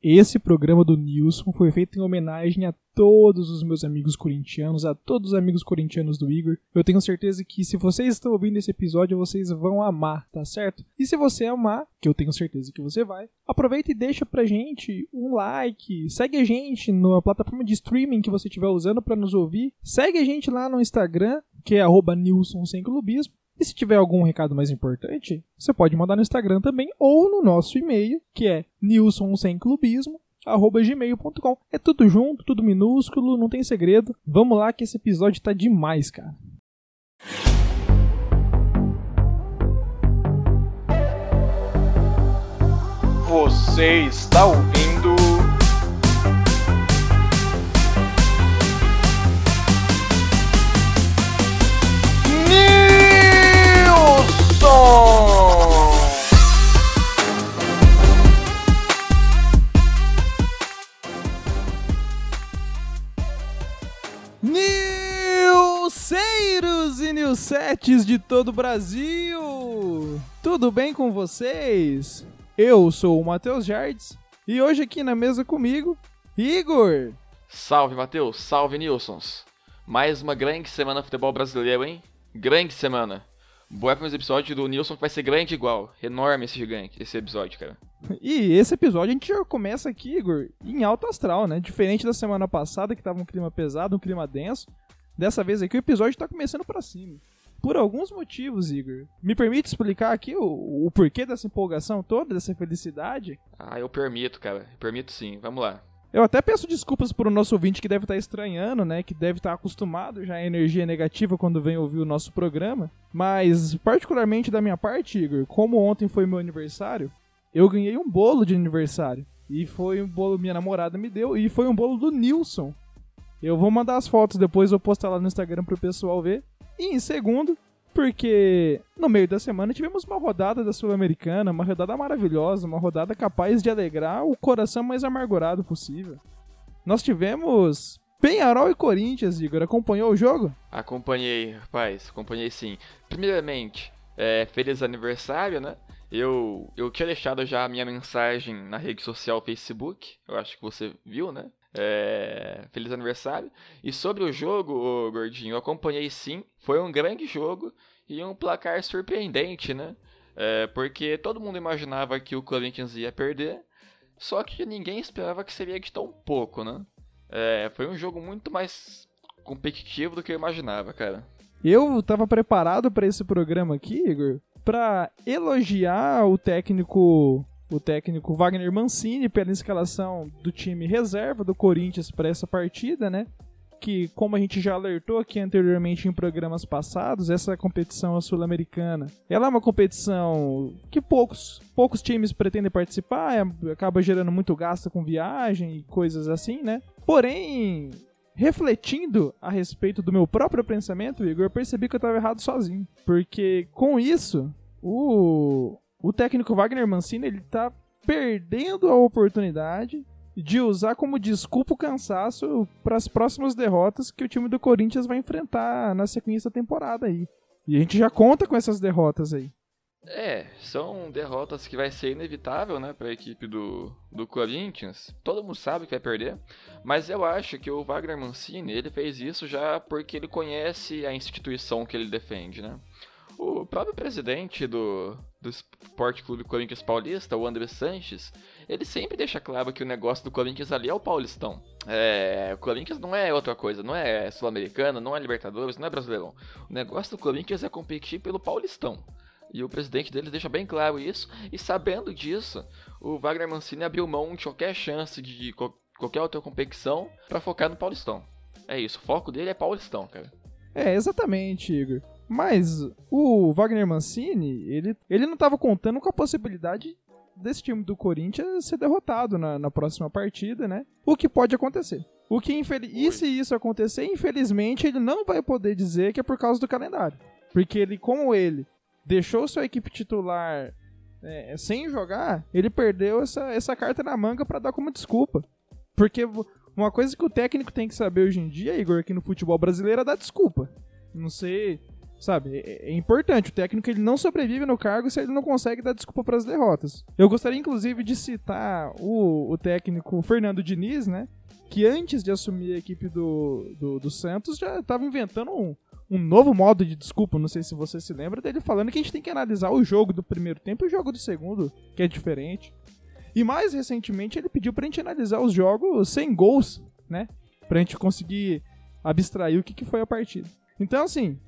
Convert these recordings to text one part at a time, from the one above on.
Esse programa do Nilson foi feito em homenagem a todos os meus amigos corintianos, a todos os amigos corintianos do Igor. Eu tenho certeza que se vocês estão ouvindo esse episódio, vocês vão amar, tá certo? E se você amar, que eu tenho certeza que você vai, aproveita e deixa pra gente um like, segue a gente na plataforma de streaming que você estiver usando para nos ouvir, segue a gente lá no Instagram, que é arroba Nilson Sem Clubismo. E se tiver algum recado mais importante, você pode mandar no Instagram também ou no nosso e-mail, que é nilsonsemclubismo@gmail.com. É tudo junto, tudo minúsculo, não tem segredo. Vamos lá que esse episódio tá demais, cara. Você está ouvindo Nilceiros e Nilsetes de todo o Brasil! Tudo bem com vocês? Eu sou o Matheus Jardes e hoje aqui na mesa comigo, Igor! Salve, Matheus. Salve, Nilsons. Mais uma grande semana futebol brasileiro, hein? Grande semana. Bora para episódio do Nilson que vai ser grande igual. Enorme esse gigante, esse episódio, cara. E esse episódio a gente já começa aqui, Igor, em alto astral, né? Diferente da semana passada que tava um clima pesado, um clima denso. Dessa vez aqui o episódio tá começando pra cima. Por alguns motivos, Igor. Me permite explicar aqui o, o porquê dessa empolgação toda, dessa felicidade? Ah, eu permito, cara. Permito sim. Vamos lá. Eu até peço desculpas pro nosso ouvinte que deve estar estranhando, né? Que deve estar acostumado já à energia negativa quando vem ouvir o nosso programa. Mas, particularmente da minha parte, Igor, como ontem foi meu aniversário, eu ganhei um bolo de aniversário. E foi um bolo minha namorada me deu, e foi um bolo do Nilson. Eu vou mandar as fotos depois, eu postar lá no Instagram pro pessoal ver. E em segundo, porque no meio da semana tivemos uma rodada da Sul-Americana, uma rodada maravilhosa, uma rodada capaz de alegrar o coração mais amargurado possível. Nós tivemos Penharol e Corinthians, Igor. Acompanhou o jogo? Acompanhei, rapaz. Acompanhei sim. Primeiramente, é, feliz aniversário, né? Eu, eu tinha deixado já a minha mensagem na rede social Facebook. Eu acho que você viu, né? É, feliz aniversário. E sobre o jogo, ô, Gordinho, eu acompanhei sim. Foi um grande jogo e um placar surpreendente, né? É, porque todo mundo imaginava que o Corinthians ia perder, só que ninguém esperava que seria de tão pouco, né? É, foi um jogo muito mais competitivo do que eu imaginava, cara. Eu tava preparado para esse programa aqui, Igor, para elogiar o técnico o técnico Wagner Mancini pela escalação do time reserva do Corinthians para essa partida, né? Que, como a gente já alertou aqui anteriormente em programas passados, essa competição sul-americana, é uma competição que poucos, poucos times pretendem participar, é, acaba gerando muito gasto com viagem e coisas assim, né? Porém, refletindo a respeito do meu próprio pensamento, Igor, eu percebi que eu estava errado sozinho. Porque com isso, o, o técnico Wagner Mancini ele tá perdendo a oportunidade de usar como desculpa o cansaço para as próximas derrotas que o time do Corinthians vai enfrentar na sequência da temporada aí. E a gente já conta com essas derrotas aí. É, são derrotas que vai ser inevitável, né, para a equipe do, do Corinthians. Todo mundo sabe que vai perder, mas eu acho que o Wagner Mancini, ele fez isso já porque ele conhece a instituição que ele defende, né? O próprio presidente do, do Esporte Clube Corinthians Paulista, o André Sanches, ele sempre deixa claro que o negócio do Corinthians ali é o Paulistão. É, o Corinthians não é outra coisa, não é Sul-Americana, não é Libertadores, não é Brasileirão. O negócio do Corinthians é competir pelo Paulistão. E o presidente deles deixa bem claro isso, e sabendo disso, o Wagner Mancini abriu mão de qualquer chance de qualquer outra competição para focar no Paulistão. É isso, o foco dele é Paulistão, cara. É, exatamente, Igor. Mas o Wagner Mancini, ele, ele não estava contando com a possibilidade desse time do Corinthians ser derrotado na, na próxima partida, né? O que pode acontecer. O que infeliz... E se isso acontecer, infelizmente, ele não vai poder dizer que é por causa do calendário. Porque ele, como ele deixou sua equipe titular é, sem jogar, ele perdeu essa, essa carta na manga para dar como desculpa. Porque uma coisa que o técnico tem que saber hoje em dia, Igor, aqui no futebol brasileiro é dar desculpa. Não sei Sabe? É, é importante. O técnico ele não sobrevive no cargo se ele não consegue dar desculpa para as derrotas. Eu gostaria, inclusive, de citar o, o técnico Fernando Diniz, né? Que antes de assumir a equipe do, do, do Santos já estava inventando um, um novo modo de desculpa. Não sei se você se lembra dele falando que a gente tem que analisar o jogo do primeiro tempo e o jogo do segundo, que é diferente. E mais recentemente ele pediu pra gente analisar os jogos sem gols, né? Pra gente conseguir abstrair o que, que foi a partida. Então, assim,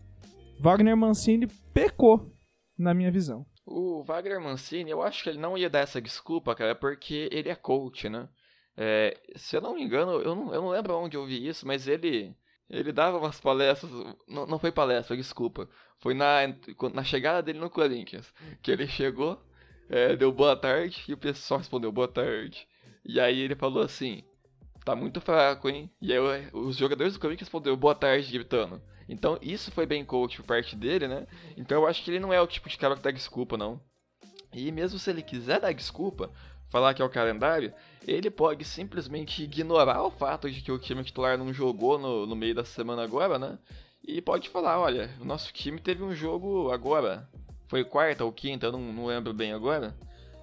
Wagner Mancini pecou, na minha visão. O Wagner Mancini, eu acho que ele não ia dar essa desculpa, cara, porque ele é coach, né? É, se eu não me engano, eu não, eu não lembro onde eu vi isso, mas ele ele dava umas palestras. Não, não foi palestra, desculpa. Foi na, na chegada dele no Corinthians. Que ele chegou, é, deu boa tarde e o pessoal respondeu boa tarde. E aí ele falou assim: tá muito fraco, hein? E aí os jogadores do Corinthians responderam boa tarde gritando. Então isso foi bem coach por parte dele, né? Então eu acho que ele não é o tipo de cara que dá desculpa, não. E mesmo se ele quiser dar desculpa, falar que é o calendário, ele pode simplesmente ignorar o fato de que o time titular não jogou no, no meio da semana agora, né? E pode falar, olha, o nosso time teve um jogo agora, foi quarta ou quinta, eu não, não lembro bem agora,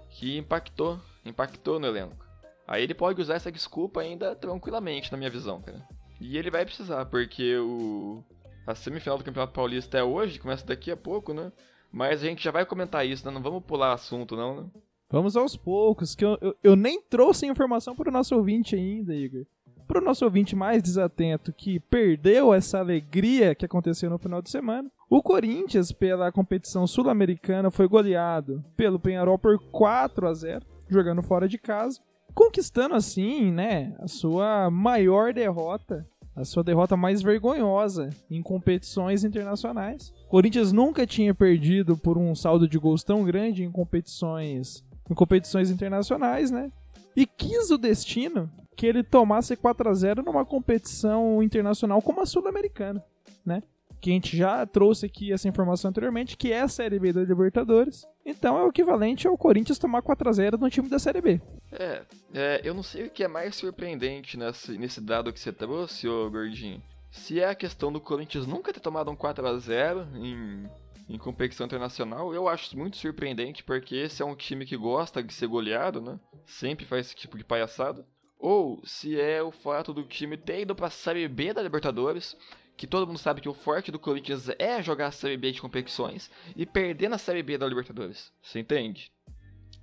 que impactou, impactou no elenco. Aí ele pode usar essa desculpa ainda tranquilamente, na minha visão, cara. E ele vai precisar, porque o, a semifinal do Campeonato Paulista é hoje, começa daqui a pouco, né? Mas a gente já vai comentar isso, né? Não vamos pular assunto, não, né? Vamos aos poucos, que eu, eu, eu nem trouxe informação para o nosso ouvinte ainda, Igor. Para o nosso ouvinte mais desatento que perdeu essa alegria que aconteceu no final de semana, o Corinthians, pela competição sul-americana, foi goleado pelo Penharol por 4 a 0 jogando fora de casa, conquistando assim, né, a sua maior derrota a sua derrota mais vergonhosa em competições internacionais. Corinthians nunca tinha perdido por um saldo de gols tão grande em competições, em competições internacionais, né? E quis o destino que ele tomasse 4 a 0 numa competição internacional como a Sul-Americana, né? Que a gente já trouxe aqui essa informação anteriormente, que é a Série B da Libertadores. Então é o equivalente ao Corinthians tomar 4x0 no time da Série B. É, é, eu não sei o que é mais surpreendente nesse, nesse dado que você trouxe, ô Gordinho. Se é a questão do Corinthians nunca ter tomado um 4x0 em, em competição internacional, eu acho muito surpreendente, porque esse é um time que gosta de ser goleado, né? Sempre faz esse tipo de palhaçada. Ou se é o fato do time ter ido pra Série B da Libertadores, que todo mundo sabe que o forte do Corinthians é jogar a Série B de competições e perder na Série B da Libertadores. Você entende?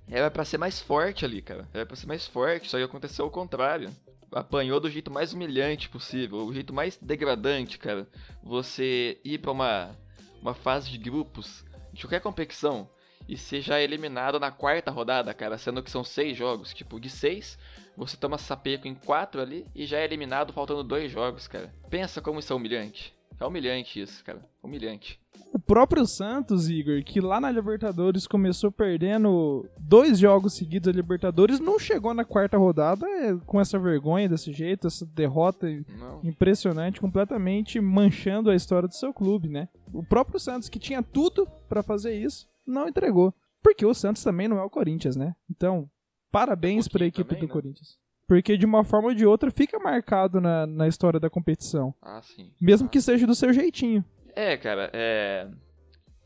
Era para ser mais forte ali, cara. Era para ser mais forte, só que aconteceu o contrário. Apanhou do jeito mais humilhante possível, o jeito mais degradante, cara. Você ir para uma, uma fase de grupos de qualquer competição e ser já eliminado na quarta rodada, cara, sendo que são seis jogos. Tipo, de seis, você toma sapeco em quatro ali e já é eliminado faltando dois jogos, cara. Pensa como isso é humilhante. É humilhante isso, cara. Humilhante. O próprio Santos, Igor, que lá na Libertadores começou perdendo dois jogos seguidos da Libertadores, não chegou na quarta rodada é, com essa vergonha desse jeito, essa derrota não. impressionante, completamente manchando a história do seu clube, né? O próprio Santos, que tinha tudo para fazer isso, não entregou. Porque o Santos também não é o Corinthians, né? Então, parabéns um para a equipe também, do né? Corinthians. Porque de uma forma ou de outra fica marcado na, na história da competição. Ah, sim. Mesmo ah. que seja do seu jeitinho. É, cara, é.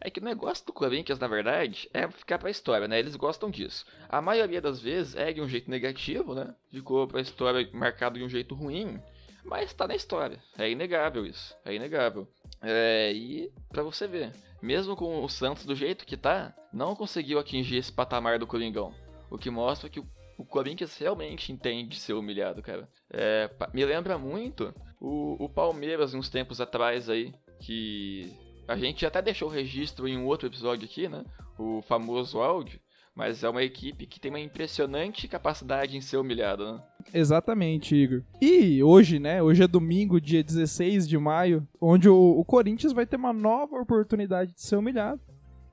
É que o negócio do Corinthians, na verdade, é ficar pra história, né? Eles gostam disso. A maioria das vezes é de um jeito negativo, né? Ficou pra história marcado de um jeito ruim. Mas tá na história. É inegável isso. É inegável. É, e pra você ver, mesmo com o Santos do jeito que tá, não conseguiu atingir esse patamar do Coringão. O que mostra que o Corinthians realmente entende ser humilhado, cara. É, me lembra muito o, o Palmeiras uns tempos atrás aí, que a gente até deixou o registro em um outro episódio aqui, né? O famoso áudio. Mas é uma equipe que tem uma impressionante capacidade em ser humilhada, né? Exatamente, Igor. E hoje, né? Hoje é domingo, dia 16 de maio, onde o, o Corinthians vai ter uma nova oportunidade de ser humilhado.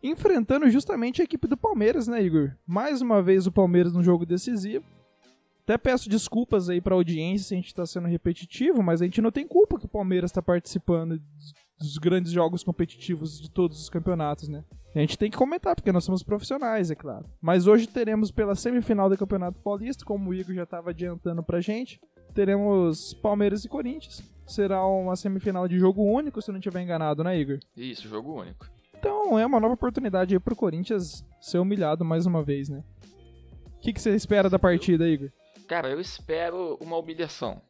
Enfrentando justamente a equipe do Palmeiras, né, Igor? Mais uma vez o Palmeiras num jogo decisivo. Até peço desculpas aí pra audiência se a gente tá sendo repetitivo, mas a gente não tem culpa que o Palmeiras tá participando dos grandes jogos competitivos de todos os campeonatos, né? A gente tem que comentar, porque nós somos profissionais, é claro. Mas hoje teremos pela semifinal do Campeonato Paulista, como o Igor já estava adiantando pra gente, teremos Palmeiras e Corinthians. será uma semifinal de jogo único, se não estiver enganado, né, Igor? Isso, jogo único. Então é uma nova oportunidade aí pro Corinthians ser humilhado mais uma vez, né? O que, que você espera da partida, Igor? Cara, eu espero uma humilhação.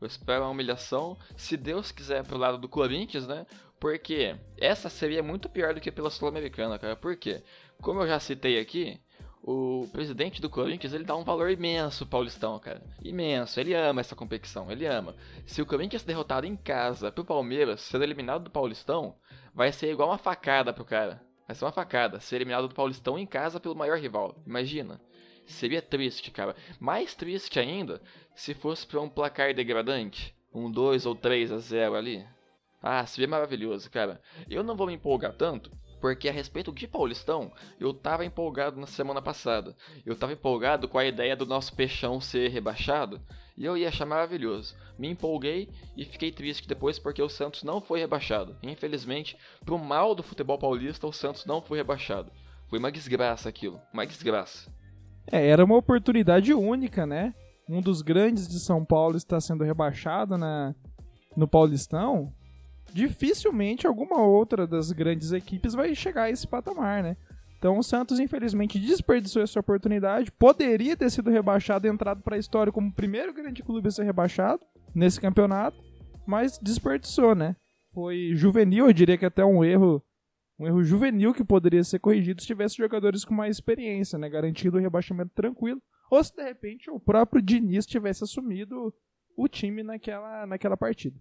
Eu espero uma humilhação, se Deus quiser, pro lado do Corinthians, né? Porque essa seria muito pior do que pela Sul-Americana, cara. Por quê? Como eu já citei aqui, o presidente do Corinthians, ele dá um valor imenso pro Paulistão, cara. Imenso. Ele ama essa competição, ele ama. Se o Corinthians derrotado em casa pro Palmeiras, ser eliminado do Paulistão, vai ser igual uma facada pro cara. Vai ser uma facada. Ser eliminado do Paulistão em casa pelo maior rival. Imagina. Seria triste, cara. Mais triste ainda se fosse pra um placar degradante. Um 2 ou 3 a 0 ali. Ah, seria maravilhoso, cara. Eu não vou me empolgar tanto, porque a respeito de Paulistão, eu tava empolgado na semana passada. Eu tava empolgado com a ideia do nosso peixão ser rebaixado, e eu ia achar maravilhoso. Me empolguei e fiquei triste depois porque o Santos não foi rebaixado. Infelizmente, pro mal do futebol paulista, o Santos não foi rebaixado. Foi uma desgraça aquilo, uma desgraça. É, era uma oportunidade única, né? Um dos grandes de São Paulo está sendo rebaixado na, no Paulistão. Dificilmente alguma outra das grandes equipes vai chegar a esse patamar, né? Então o Santos, infelizmente, desperdiçou essa oportunidade. Poderia ter sido rebaixado entrado para a história como o primeiro grande clube a ser rebaixado nesse campeonato, mas desperdiçou, né? Foi juvenil, eu diria que até um erro um erro juvenil que poderia ser corrigido se tivesse jogadores com mais experiência, né? Garantindo o rebaixamento tranquilo. Ou se de repente o próprio Diniz tivesse assumido o time naquela, naquela partida.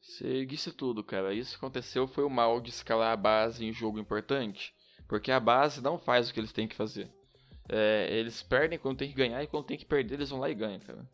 Você disse tudo, cara. Isso que aconteceu foi o mal de escalar a base em jogo importante. Porque a base não faz o que eles têm que fazer. É, eles perdem quando tem que ganhar e quando tem que perder eles vão lá e ganham, cara.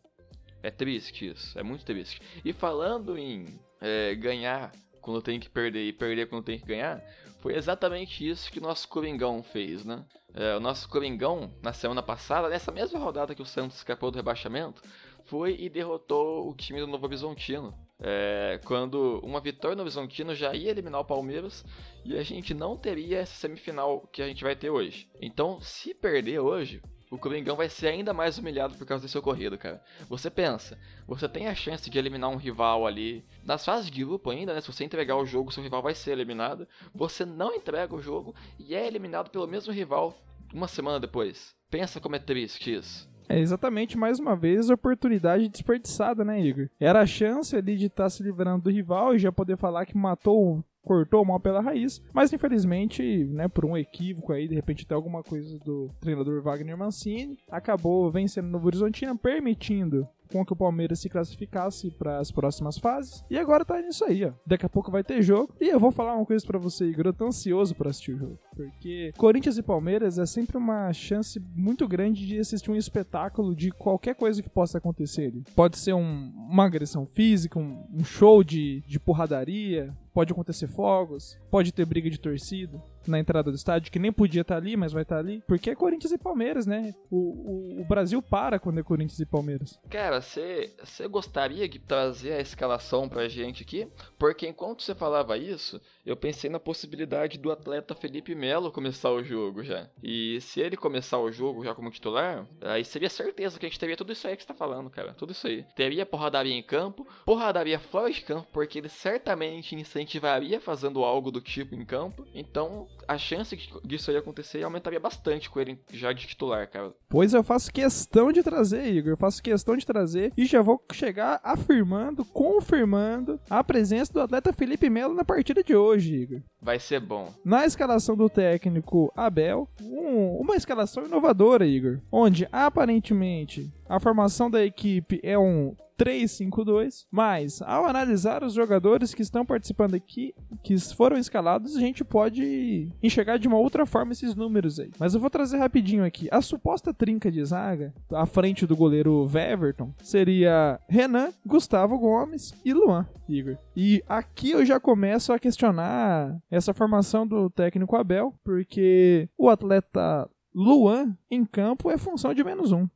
É triste isso, é muito triste. E falando em é, ganhar quando tem que perder e perder quando tem que ganhar, foi exatamente isso que o nosso Coringão fez, né? É, o nosso Coringão, na semana passada, nessa mesma rodada que o Santos escapou do rebaixamento, foi e derrotou o time do Novo Horizontino. É, quando uma vitória no Horizontino já ia eliminar o Palmeiras e a gente não teria essa semifinal que a gente vai ter hoje. Então, se perder hoje, o Coringão vai ser ainda mais humilhado por causa desse ocorrido, cara. Você pensa, você tem a chance de eliminar um rival ali nas fases de grupo ainda, né? Se você entregar o jogo, seu rival vai ser eliminado. Você não entrega o jogo e é eliminado pelo mesmo rival uma semana depois. Pensa como é triste isso. É exatamente mais uma vez oportunidade desperdiçada, né, Igor? Era a chance ali de estar tá se livrando do rival e já poder falar que matou cortou mal pela raiz, mas infelizmente, né, por um equívoco aí, de repente até alguma coisa do treinador Wagner Mancini, acabou vencendo no Horizontino, permitindo com que o Palmeiras se classificasse para as próximas fases. E agora tá nisso aí, ó. Daqui a pouco vai ter jogo. E eu vou falar uma coisa para você, Igor. Eu tô ansioso para assistir o jogo. Porque Corinthians e Palmeiras é sempre uma chance muito grande de assistir um espetáculo de qualquer coisa que possa acontecer. Pode ser um, uma agressão física, um, um show de, de porradaria, pode acontecer fogos, pode ter briga de torcida na entrada do estádio, que nem podia estar tá ali, mas vai estar tá ali. Porque é Corinthians e Palmeiras, né? O, o, o Brasil para quando é Corinthians e Palmeiras. Cara, você gostaria de trazer a escalação pra gente aqui? Porque enquanto você falava isso, eu pensei na possibilidade do atleta Felipe Melo começar o jogo já. E se ele começar o jogo já como titular, aí seria certeza que a gente teria tudo isso aí que você tá falando, cara. Tudo isso aí. Teria porradaria em campo, porradaria fora de campo, porque ele certamente incentivaria fazendo algo do tipo em campo. Então, a chance disso aí acontecer aumentaria bastante com ele já de titular, cara. Pois eu faço questão de trazer, Igor. Eu faço questão de trazer e já vou chegar afirmando, confirmando a presença do atleta Felipe Melo na partida de hoje Igor. Vai ser bom. Na escalação do técnico Abel, um, uma escalação inovadora, Igor. Onde aparentemente a formação da equipe é um 3-5-2, mas ao analisar os jogadores que estão participando aqui, que foram escalados, a gente pode enxergar de uma outra forma esses números aí. Mas eu vou trazer rapidinho aqui. A suposta trinca de zaga, à frente do goleiro Weverton, seria Renan, Gustavo Gomes e Luan, Igor. E aqui eu já começo a questionar essa formação do técnico Abel, porque o atleta Luan em campo é função de menos um.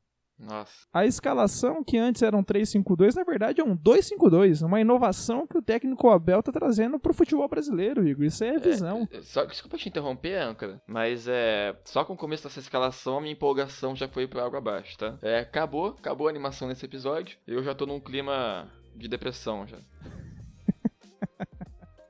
Nossa. A escalação que antes era um 3-5-2, na verdade é um 2-5-2. Uma inovação que o técnico Abel tá trazendo pro futebol brasileiro, Igor. Isso é visão. É, só, desculpa te interromper, Âncora, mas é. Só com o começo dessa escalação, a minha empolgação já foi pra água abaixo, tá? É, acabou, acabou a animação nesse episódio. Eu já tô num clima de depressão já.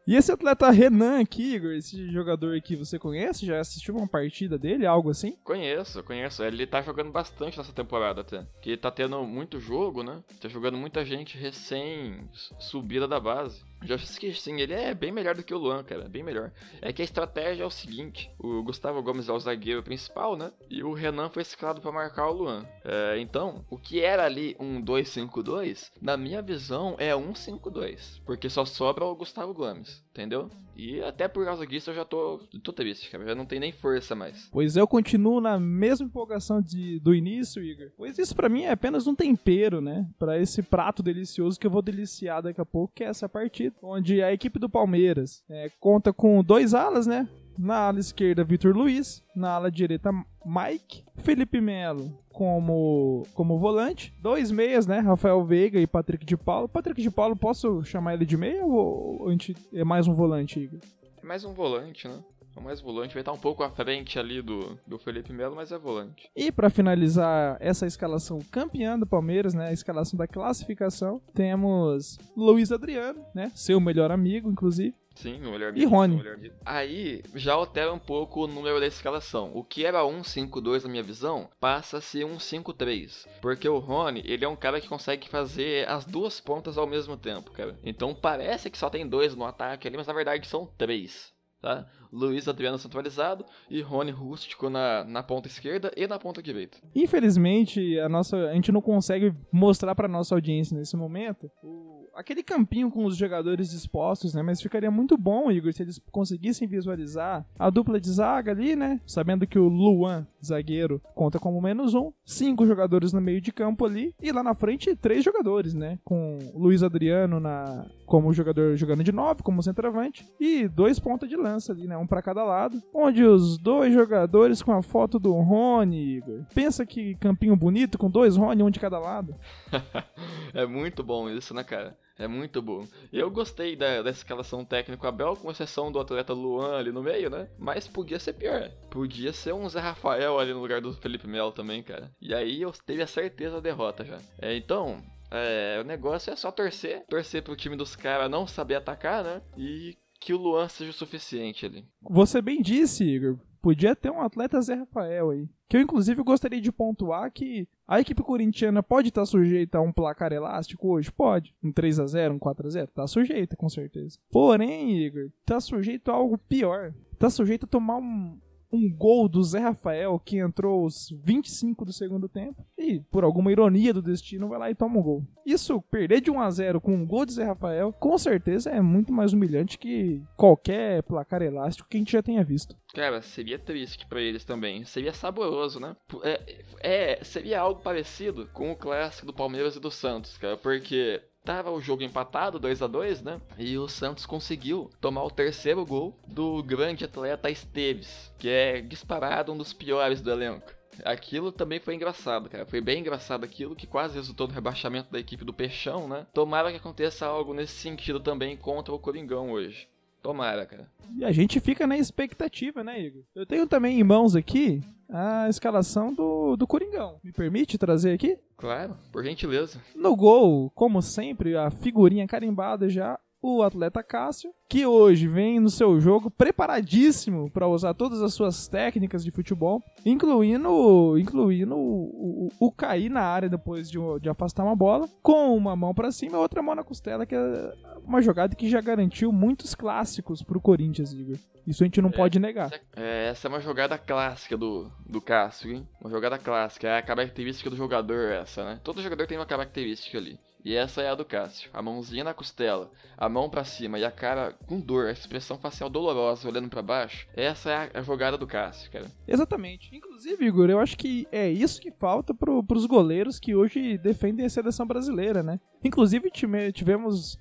E esse atleta Renan aqui, Igor, esse jogador aqui, você conhece? Já assistiu uma partida dele, algo assim? Conheço, conheço. Ele tá jogando bastante nessa temporada até. Que tá tendo muito jogo, né? Tá jogando muita gente recém subida da base. Já esqueci, sim, ele é bem melhor do que o Luan, cara, bem melhor. É que a estratégia é o seguinte: o Gustavo Gomes é o zagueiro principal, né? E o Renan foi escalado para marcar o Luan. É, então, o que era ali um 2-5-2, na minha visão é um 5-2, porque só sobra o Gustavo Gomes, entendeu? E até por causa disso eu já tô, tô triste, cara, já não tem nem força mais. Pois eu continuo na mesma empolgação de, do início, Igor. Pois isso para mim é apenas um tempero, né? Para esse prato delicioso que eu vou deliciar daqui a pouco, que é essa partida onde a equipe do Palmeiras é, conta com dois alas, né? Na ala esquerda, Vitor Luiz. Na ala direita, Mike. Felipe Melo como, como volante. Dois meias, né? Rafael Veiga e Patrick de Paulo. Patrick de Paulo, posso chamar ele de meia ou é mais um volante, Igor? É mais um volante, né? É mais volante, vai estar um pouco à frente ali do, do Felipe Melo, mas é volante. E para finalizar essa escalação campeã do Palmeiras, né, a escalação da classificação, temos Luiz Adriano, né, seu melhor amigo, inclusive. Sim, o melhor amigo. E Rony. Amigo. Aí já altera um pouco o número da escalação. O que era 1-5-2 na minha visão, passa a ser 1-5-3. Porque o Rony, ele é um cara que consegue fazer as duas pontas ao mesmo tempo, cara. Então parece que só tem dois no ataque ali, mas na verdade são três. Tá? Luiz Adriano centralizado e Rony Rústico na, na ponta esquerda e na ponta direita. Infelizmente, a, nossa, a gente não consegue mostrar para nossa audiência nesse momento o, aquele campinho com os jogadores dispostos, né? Mas ficaria muito bom, Igor, se eles conseguissem visualizar a dupla de zaga ali, né? Sabendo que o Luan, zagueiro, conta como menos um, cinco jogadores no meio de campo ali e lá na frente três jogadores, né? Com Luiz Adriano na como jogador jogando de nove, como centroavante e dois pontas de lança ali, né? um para cada lado, onde os dois jogadores com a foto do Rony, Igor. Pensa que campinho bonito com dois Rony, um de cada lado. é muito bom isso, né, cara? É muito bom. Eu gostei da, dessa escalação técnica Abel, com exceção do atleta Luan ali no meio, né? Mas podia ser pior. Podia ser um Zé Rafael ali no lugar do Felipe Melo também, cara. E aí eu teve a certeza da derrota já. É, então, é, o negócio é só torcer. Torcer pro time dos caras não saber atacar, né? E que o Luan seja o suficiente ali. Você bem disse, Igor. Podia ter um atleta Zé Rafael aí. Que eu, inclusive, gostaria de pontuar que a equipe corintiana pode estar sujeita a um placar elástico hoje? Pode. Um 3 a 0 um 4 a 0 Tá sujeita, com certeza. Porém, Igor, tá sujeito a algo pior. Tá sujeito a tomar um, um gol do Zé Rafael que entrou os 25 do segundo tempo e, por alguma ironia do destino, vai lá e toma um gol. Isso, perder de 1 a 0 com um gol de Zé Rafael, com certeza é muito mais humilhante que qualquer placar elástico que a gente já tenha visto. Cara, seria triste para eles também. Seria saboroso, né? É, é, seria algo parecido com o clássico do Palmeiras e do Santos, cara, porque Tava o jogo empatado, 2 a 2 né? E o Santos conseguiu tomar o terceiro gol do grande atleta Esteves, que é disparado um dos piores do elenco. Aquilo também foi engraçado, cara. Foi bem engraçado aquilo que quase resultou no rebaixamento da equipe do Peixão, né? Tomara que aconteça algo nesse sentido também contra o Coringão hoje. Tomara, cara. E a gente fica na expectativa, né, Igor? Eu tenho também em mãos aqui a escalação do, do Coringão. Me permite trazer aqui? Claro, por gentileza. No gol, como sempre, a figurinha carimbada já, o atleta Cássio, que hoje vem no seu jogo preparadíssimo para usar todas as suas técnicas de futebol, incluindo, incluindo o, o, o cair na área depois de, de, afastar uma bola, com uma mão para cima e outra mão na costela, que é uma jogada que já garantiu muitos clássicos pro Corinthians, Igor. Isso a gente não é, pode negar. Essa é, essa é uma jogada clássica do, do Cássio, hein? Uma jogada clássica. É a característica do jogador essa, né? Todo jogador tem uma característica ali. E essa é a do Cássio. A mãozinha na costela, a mão para cima e a cara com dor, a expressão facial dolorosa olhando para baixo. Essa é a, a, jogada do Cássio, cara. Exatamente. Inclusive, Igor, eu acho que é isso que falta pro, pros goleiros que hoje defendem a seleção brasileira, né? Inclusive, tivemos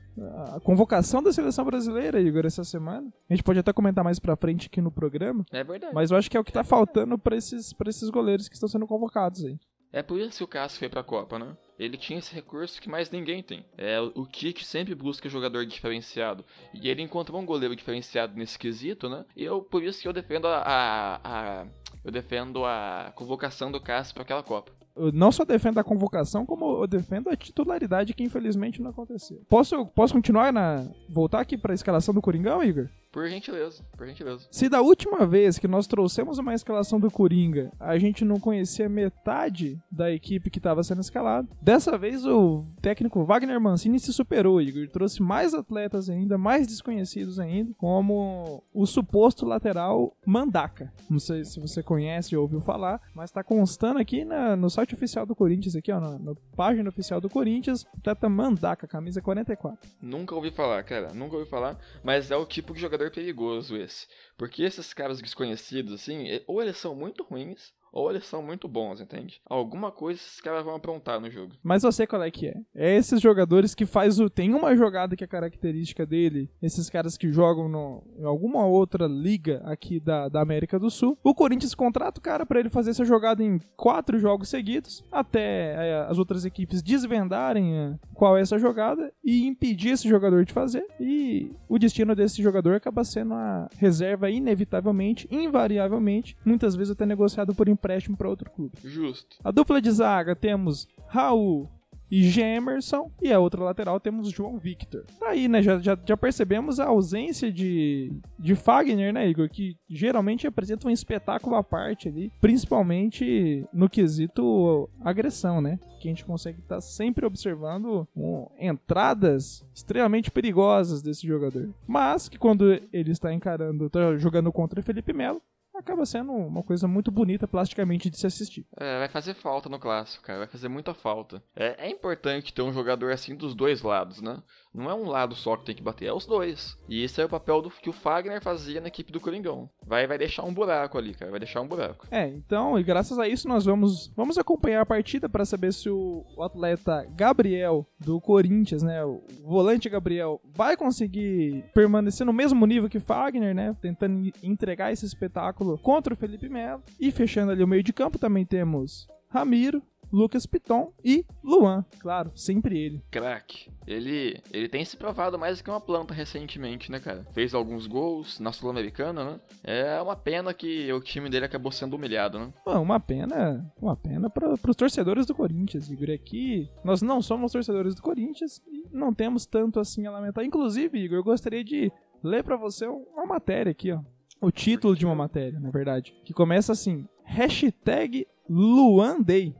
a convocação da seleção brasileira, Igor, essa semana. A gente pode até comentar mais pra frente aqui no programa. É verdade. Mas eu acho que é o que tá faltando pra esses, pra esses goleiros que estão sendo convocados aí. É por isso que o Cássio foi pra Copa, né? Ele tinha esse recurso que mais ninguém tem. É, o Tite sempre busca jogador diferenciado. E ele encontrou um goleiro diferenciado nesse quesito, né? E eu, por isso que eu defendo a, a, a eu defendo a convocação do Cássio para aquela Copa. Eu não só defendo a convocação, como eu defendo a titularidade que infelizmente não aconteceu. Posso, posso continuar na. voltar aqui pra escalação do Coringão, Igor? Por gentileza, por gentileza. Se da última vez que nós trouxemos uma escalação do Coringa, a gente não conhecia metade da equipe que estava sendo escalada, dessa vez o técnico Wagner Mancini se superou, Igor. Trouxe mais atletas ainda, mais desconhecidos ainda, como o suposto lateral Mandaka. Não sei se você conhece ou ouviu falar, mas está constando aqui na, no site oficial do Corinthians, aqui, ó, na, na página oficial do Corinthians, atleta Mandaka, camisa 44. Nunca ouvi falar, cara, nunca ouvi falar, mas é o tipo de jogador perigoso esse. Porque esses caras desconhecidos, assim, ou eles são muito ruins, ou eles são muito bons, entende? Alguma coisa esses caras vão aprontar no jogo. Mas eu sei qual é que é. É esses jogadores que faz o. Tem uma jogada que é característica dele. Esses caras que jogam no, em alguma outra liga aqui da, da América do Sul. O Corinthians contrata o cara para ele fazer essa jogada em quatro jogos seguidos. Até é, as outras equipes desvendarem é, qual é essa jogada e impedir esse jogador de fazer. E o destino desse jogador acaba sendo a reserva inevitavelmente, invariavelmente, muitas vezes até negociado por empréstimo para outro clube. Justo. A dupla de zaga temos Raul e Gemerson. E a outra lateral temos João Victor. Aí, né, já, já, já, percebemos a ausência de, de Fagner, né, Igor? Que geralmente apresenta um espetáculo à parte ali, principalmente no quesito agressão, né? Que a gente consegue estar tá sempre observando um, entradas extremamente perigosas desse jogador. Mas que quando ele está encarando, está jogando contra Felipe Melo, acaba sendo uma coisa muito bonita plasticamente de se assistir. É, vai fazer falta no clássico, cara. Vai fazer muita falta. É, é importante ter um jogador assim dos dois lados, né? Não é um lado só que tem que bater, é os dois. E esse é o papel do que o Fagner fazia na equipe do Coringão. Vai, vai deixar um buraco ali, cara. Vai deixar um buraco. É, então, e graças a isso nós vamos, vamos acompanhar a partida para saber se o, o, atleta Gabriel do Corinthians, né? O volante Gabriel, vai conseguir permanecer no mesmo nível que Fagner, né? Tentando entregar esse espetáculo contra o Felipe Melo. E fechando ali o meio de campo também temos Ramiro, Lucas Piton e Luan, claro, sempre ele. Crack. Ele, ele tem se provado mais que uma planta recentemente, né, cara? Fez alguns gols na Sul-Americana, né? É uma pena que o time dele acabou sendo humilhado, né? Bom, uma pena, uma pena para os torcedores do Corinthians, Igor. Aqui nós não somos torcedores do Corinthians e não temos tanto assim a lamentar. Inclusive, Igor, eu gostaria de ler para você uma matéria aqui, ó. O título de uma matéria, na verdade, que começa assim: hashtag Luanday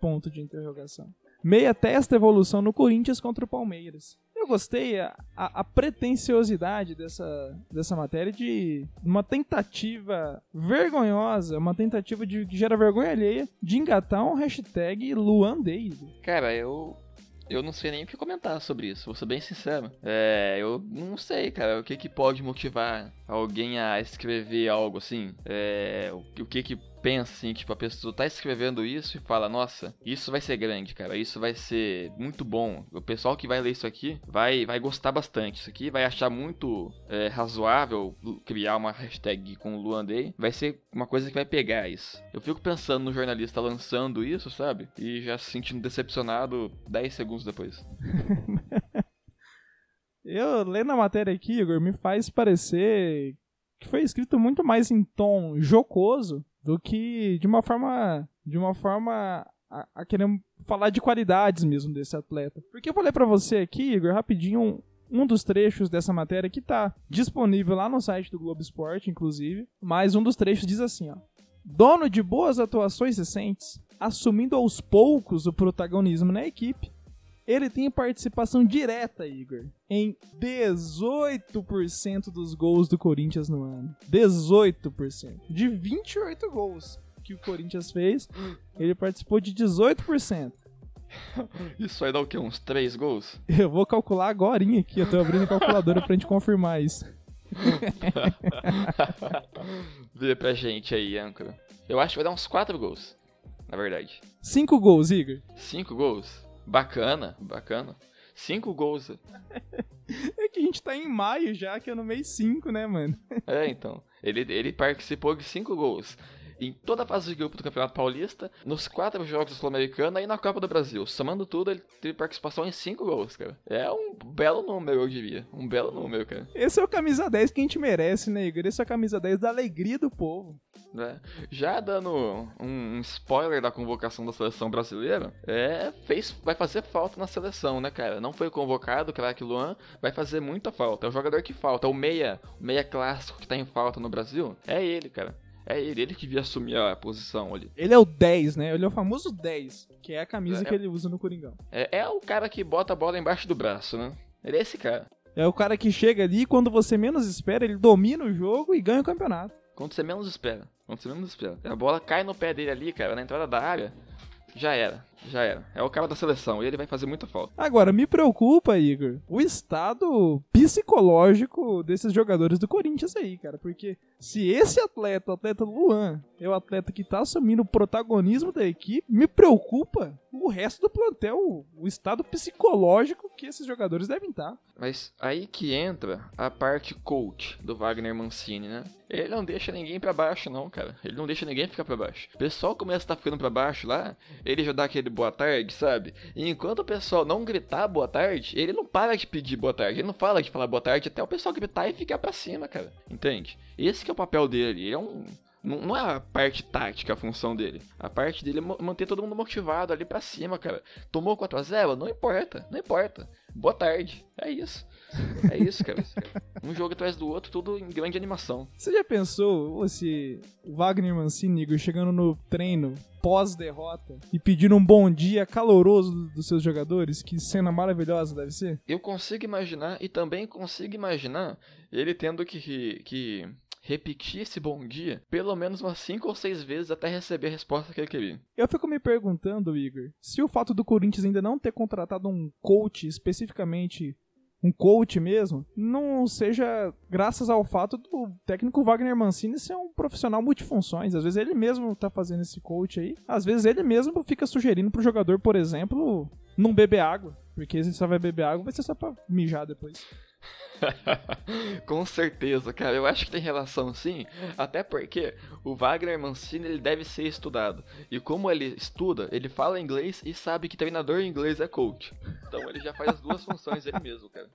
ponto de interrogação. Meia testa evolução no Corinthians contra o Palmeiras. Eu gostei a, a, a, pretensiosidade dessa, dessa matéria de uma tentativa vergonhosa, uma tentativa de que gera vergonha alheia de engatar um hashtag Luan. Cara, eu eu não sei nem o que comentar sobre isso, vou ser bem sincero. É, eu não sei, cara, o que que pode motivar alguém a escrever algo assim? É, o, o que que pensa assim, tipo, a pessoa tá escrevendo isso e fala, nossa, isso vai ser grande, cara, isso vai ser muito bom. O pessoal que vai ler isso aqui vai, vai gostar bastante. Isso aqui vai achar muito é, razoável criar uma hashtag com o Luan. Vai ser uma coisa que vai pegar isso. Eu fico pensando no jornalista lançando isso, sabe? E já se sentindo decepcionado 10 segundos depois. Eu lendo a matéria aqui, Igor, me faz parecer que foi escrito muito mais em tom jocoso do que de uma forma de uma forma a, a querer falar de qualidades mesmo desse atleta. Porque eu ler para você aqui, Igor, rapidinho um, um dos trechos dessa matéria que tá disponível lá no site do Globo Esporte, inclusive, mas um dos trechos diz assim, ó: Dono de boas atuações recentes, assumindo aos poucos o protagonismo na equipe, ele tem participação direta, Igor, em 18% dos gols do Corinthians no ano. 18%. De 28 gols que o Corinthians fez, ele participou de 18%. Isso aí dá o quê? Uns 3 gols? Eu vou calcular agora aqui, eu tô abrindo a calculadora pra gente confirmar isso. Vê pra gente aí, âncora. Eu acho que vai dar uns 4 gols, na verdade. 5 gols, Igor. 5 gols? Bacana, bacana. Cinco gols. É que a gente tá em maio já, que é no mês 5, né, mano? É, então. Ele, ele participou de cinco gols. Em toda a fase de grupo do Campeonato Paulista, nos quatro jogos do Sul-Americano e na Copa do Brasil. Somando tudo, ele teve participação em cinco gols, cara. É um belo número, eu diria. Um belo número, cara. Esse é o camisa 10 que a gente merece, né, Igor? Esse é o camisa 10 da alegria do povo. né? Já dando um, um spoiler da convocação da seleção brasileira, é, fez, vai fazer falta na seleção, né, cara? Não foi convocado, o craque Luan, vai fazer muita falta. É o jogador que falta, é o meia, o meia clássico que tá em falta no Brasil, é ele, cara. É ele, ele que devia assumir a posição ali. Ele é o 10, né? Ele é o famoso 10, que é a camisa É. que ele usa no Coringão. É, é o cara que bota a bola embaixo do braço, né? Ele é esse cara. É o cara que chega ali e quando você menos espera, ele domina o jogo e ganha o campeonato. Quando você menos espera. Quando você menos espera. A bola cai no pé dele ali, cara, na entrada da área. Já era. Já era. É o cara da seleção e ele vai fazer muita falta. Agora, me preocupa, Igor, o estado psicológico desses jogadores do Corinthians aí, cara. Porque se esse atleta, o atleta Luan, é o atleta que tá assumindo o protagonismo da equipe, me preocupa o resto do plantel, o estado psicológico que esses jogadores devem tá. estar. Mas aí que entra a parte coach do Wagner Mancini, né? Ele não deixa ninguém pra baixo, não, cara. Ele não deixa ninguém ficar pra baixo. O pessoal começa a estar ficando pra baixo lá, ele já dá aquele boa tarde, sabe? E enquanto o pessoal não gritar boa tarde, ele não para de pedir boa tarde. Ele não fala de falar boa tarde até o pessoal gritar e ficar pra cima, cara. Entende? Esse é o papel dele. Ele é um. Não é a parte tática a função dele. A parte dele é manter todo mundo motivado ali pra cima, cara. Tomou 4x0? Não importa, não importa. Boa tarde. É isso. É isso, cara. Um jogo atrás do outro, tudo em grande animação. Você já pensou se o Wagner Mancini, chegando no treino pós-derrota e pedindo um bom dia caloroso do- dos seus jogadores? Que cena maravilhosa deve ser? Eu consigo imaginar e também consigo imaginar ele tendo que, que repetir esse bom dia pelo menos umas 5 ou 6 vezes até receber a resposta que ele queria. Eu fico me perguntando, Igor, se o fato do Corinthians ainda não ter contratado um coach especificamente, um coach mesmo, não seja graças ao fato do técnico Wagner Mancini ser um profissional multifunções. Às vezes ele mesmo tá fazendo esse coach aí, às vezes ele mesmo fica sugerindo pro jogador, por exemplo, não beber água. Porque se só vai beber água, vai ser só pra mijar depois. Com certeza, cara. Eu acho que tem relação sim. Até porque o Wagner Mancini ele deve ser estudado. E como ele estuda, ele fala inglês e sabe que treinador em inglês é coach. Então ele já faz as duas funções ele mesmo, cara.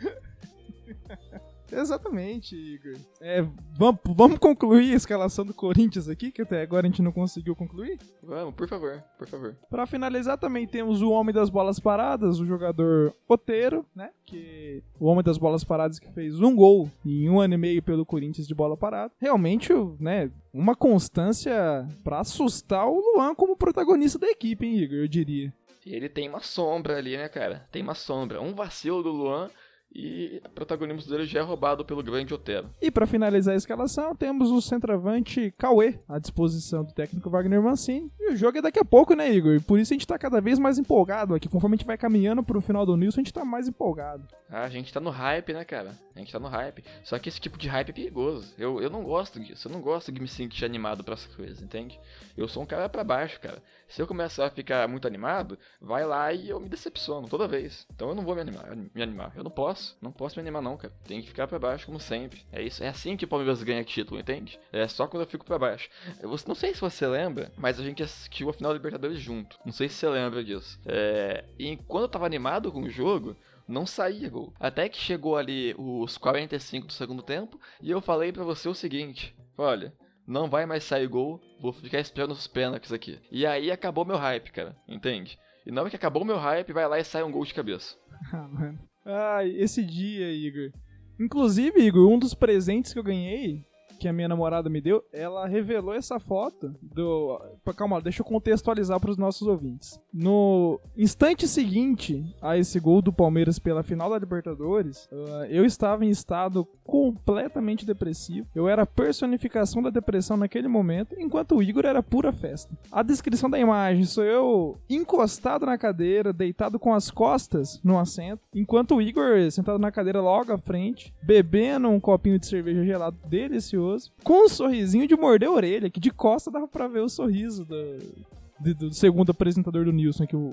Exatamente, Igor. É, vamos, vamos concluir a escalação do Corinthians aqui, que até agora a gente não conseguiu concluir. Vamos, por favor, por favor. Pra finalizar, também temos o homem das bolas paradas, o jogador Oteiro, né? Que o homem das bolas paradas que fez um gol em um ano e meio pelo Corinthians de bola parada. Realmente, né? Uma constância pra assustar o Luan como protagonista da equipe, hein, Igor? Eu diria. E ele tem uma sombra ali, né, cara? Tem uma sombra. Um vacilo do Luan e o protagonismo dele já é roubado pelo grande Otero. E pra finalizar a escalação, temos o centroavante Cauê à disposição do técnico Wagner Mancini. E o jogo é daqui a pouco, né, Igor? Por isso a gente tá cada vez mais empolgado aqui. Conforme a gente vai caminhando pro final do Nilson, a gente tá mais empolgado. Ah, a gente tá no hype, né, cara? A gente tá no hype. Só que esse tipo de hype é perigoso. Eu, eu não gosto disso. Eu não gosto de me sentir animado pra essas coisas, entende? Eu sou um cara pra baixo, cara. Se eu começar a ficar muito animado, vai lá e eu me decepciono toda vez. Então eu não vou me animar. Me animar. Eu não posso. Não posso me animar, não, cara. Tem que ficar pra baixo, como sempre. É isso. É assim que o Palmeiras ganha título, entende? É só quando eu fico pra baixo. Eu não sei se você lembra, mas a gente assistiu a final da Libertadores junto. Não sei se você lembra disso. É... E quando eu tava animado com o jogo, não saía gol. Até que chegou ali os 45 do segundo tempo e eu falei pra você o seguinte: olha, não vai mais sair gol, vou ficar esperando os pênaltis aqui. E aí acabou meu hype, cara, entende? E na hora que acabou meu hype, vai lá e sai um gol de cabeça. Ah, mano. Ai, esse dia, Igor. Inclusive, Igor, um dos presentes que eu ganhei, que a minha namorada me deu, ela revelou essa foto do. Calma, deixa eu contextualizar para os nossos ouvintes. No instante seguinte a esse gol do Palmeiras pela final da Libertadores, ah, eu estava em estado completamente depressivo. Eu era a personificação da depressão naquele momento, enquanto o Igor era pura festa. A descrição da imagem sou eu encostado na cadeira, deitado com as costas no assento, enquanto o Igor sentado na cadeira logo à frente, bebendo um copinho de cerveja gelado delicioso, com um sorrisinho de morder a orelha, que de costa dava pra ver o sorriso do, do segundo apresentador do Nilson, que o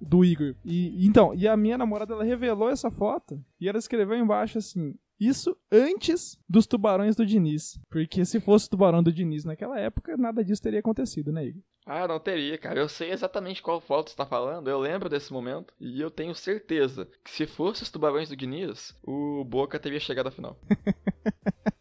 do Igor. E então, e a minha namorada ela revelou essa foto e ela escreveu embaixo assim: isso antes dos tubarões do Diniz. Porque se fosse o tubarão do Diniz naquela época, nada disso teria acontecido, né, Igor? Ah, não teria, cara. Eu sei exatamente qual foto você tá falando, eu lembro desse momento. E eu tenho certeza que se fosse os tubarões do Guinness, o Boca teria chegado à final.